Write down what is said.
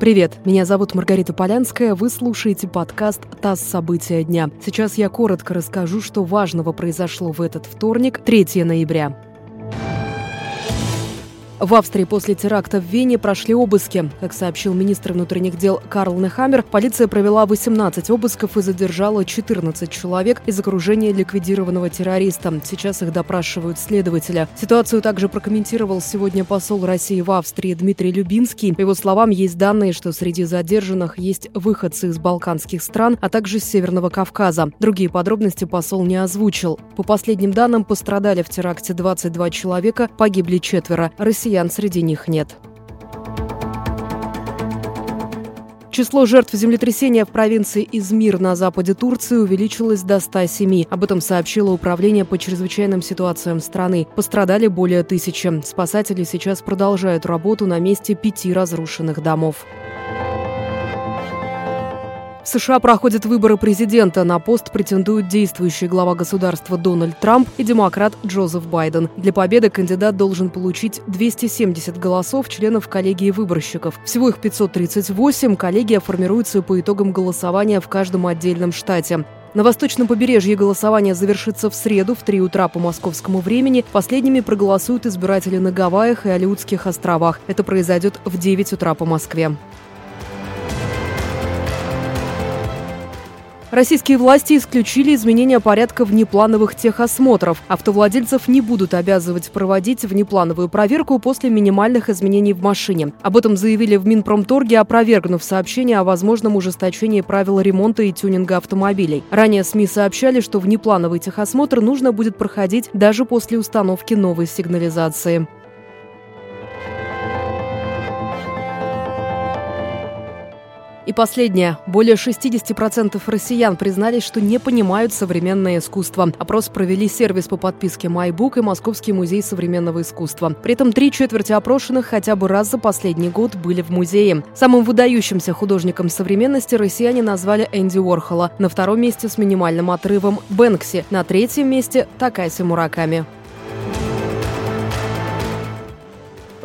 Привет, меня зовут Маргарита Полянская, вы слушаете подкаст «ТАСС. События дня». Сейчас я коротко расскажу, что важного произошло в этот вторник, 3 ноября. В Австрии после теракта в Вене прошли обыски. Как сообщил министр внутренних дел Карл Нехаммер, полиция провела 18 обысков и задержала 14 человек из окружения ликвидированного террориста. Сейчас их допрашивают следователя. Ситуацию также прокомментировал сегодня посол России в Австрии Дмитрий Любинский. По его словам, есть данные, что среди задержанных есть выходцы из балканских стран, а также с Северного Кавказа. Другие подробности посол не озвучил. По последним данным, пострадали в теракте 22 человека, погибли четверо. Россия россиян среди них нет. Число жертв землетрясения в провинции Измир на западе Турции увеличилось до 107. Об этом сообщило Управление по чрезвычайным ситуациям страны. Пострадали более тысячи. Спасатели сейчас продолжают работу на месте пяти разрушенных домов. В США проходят выборы президента. На пост претендуют действующий глава государства Дональд Трамп и демократ Джозеф Байден. Для победы кандидат должен получить 270 голосов членов коллегии выборщиков. Всего их 538. Коллегия формируется по итогам голосования в каждом отдельном штате. На восточном побережье голосование завершится в среду в 3 утра по московскому времени. Последними проголосуют избиратели на Гавайях и Алиутских островах. Это произойдет в 9 утра по Москве. Российские власти исключили изменения порядка внеплановых техосмотров. Автовладельцев не будут обязывать проводить внеплановую проверку после минимальных изменений в машине. Об этом заявили в Минпромторге, опровергнув сообщение о возможном ужесточении правил ремонта и тюнинга автомобилей. Ранее СМИ сообщали, что внеплановый техосмотр нужно будет проходить даже после установки новой сигнализации. И последнее. Более 60% россиян признались, что не понимают современное искусство. Опрос провели сервис по подписке MyBook и Московский музей современного искусства. При этом три четверти опрошенных хотя бы раз за последний год были в музее. Самым выдающимся художником современности россияне назвали Энди Уорхола. На втором месте с минимальным отрывом – Бэнкси. На третьем месте – Такаси Мураками.